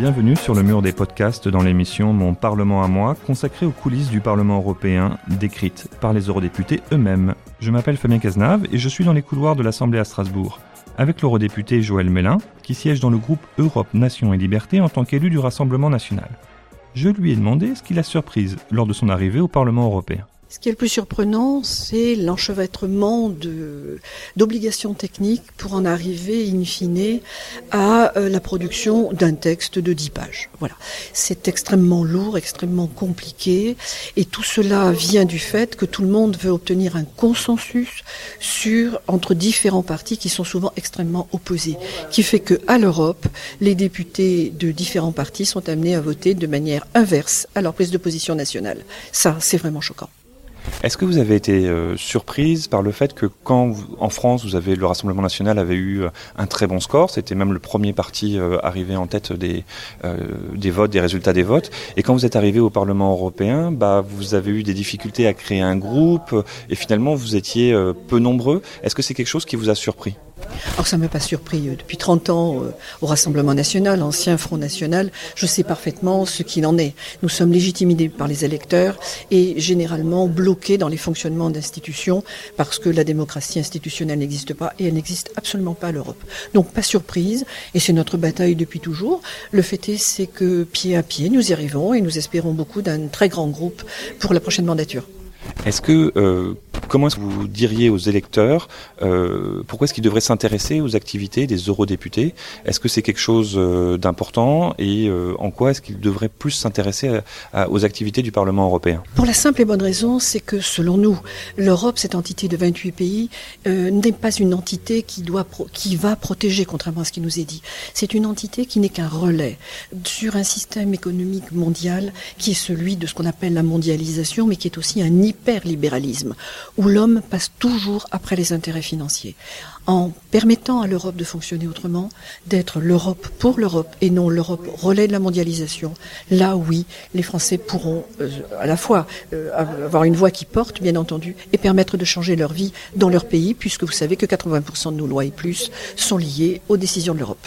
Bienvenue sur le mur des podcasts dans l'émission Mon Parlement à moi, consacrée aux coulisses du Parlement européen, décrites par les eurodéputés eux-mêmes. Je m'appelle Fabien Cazenave et je suis dans les couloirs de l'Assemblée à Strasbourg, avec l'eurodéputé Joël Mélin, qui siège dans le groupe Europe, Nation et Liberté en tant qu'élu du Rassemblement national. Je lui ai demandé ce qui l'a surprise lors de son arrivée au Parlement européen. Ce qui est le plus surprenant, c'est l'enchevêtrement d'obligations techniques pour en arriver, in fine, à euh, la production d'un texte de 10 pages. Voilà. C'est extrêmement lourd, extrêmement compliqué, et tout cela vient du fait que tout le monde veut obtenir un consensus sur, entre différents partis qui sont souvent extrêmement opposés, qui fait que, à l'Europe, les députés de différents partis sont amenés à voter de manière inverse à leur prise de position nationale. Ça, c'est vraiment choquant. Est-ce que vous avez été euh, surprise par le fait que quand en France vous avez le Rassemblement national avait eu euh, un très bon score, c'était même le premier parti euh, arrivé en tête des des votes, des résultats des votes, et quand vous êtes arrivé au Parlement européen, bah vous avez eu des difficultés à créer un groupe et finalement vous étiez peu nombreux. Est-ce que c'est quelque chose qui vous a surpris? Alors ça ne m'a pas surpris. Depuis 30 ans au Rassemblement national, ancien Front national, je sais parfaitement ce qu'il en est. Nous sommes légitimés par les électeurs et généralement bloqués dans les fonctionnements d'institutions parce que la démocratie institutionnelle n'existe pas et elle n'existe absolument pas à l'Europe. Donc pas surprise et c'est notre bataille depuis toujours. Le fait est c'est que pied à pied nous y arrivons et nous espérons beaucoup d'un très grand groupe pour la prochaine mandature. Est-ce que euh, comment est-ce que vous diriez aux électeurs euh, pourquoi est-ce qu'ils devraient s'intéresser aux activités des eurodéputés? Est-ce que c'est quelque chose euh, d'important et euh, en quoi est-ce qu'ils devraient plus s'intéresser aux activités du Parlement européen? Pour la simple et bonne raison, c'est que selon nous, l'Europe, cette entité de 28 pays, n'est pas une entité qui doit qui va protéger, contrairement à ce qui nous est dit. C'est une entité qui n'est qu'un relais sur un système économique mondial qui est celui de ce qu'on appelle la mondialisation, mais qui est aussi un hyperlibéralisme où l'homme passe toujours après les intérêts financiers. En permettant à l'Europe de fonctionner autrement, d'être l'Europe pour l'Europe et non l'Europe relais de la mondialisation, là oui, les Français pourront euh, à la fois euh, avoir une voix qui porte, bien entendu, et permettre de changer leur vie dans leur pays, puisque vous savez que 80% de nos lois et plus sont liées aux décisions de l'Europe.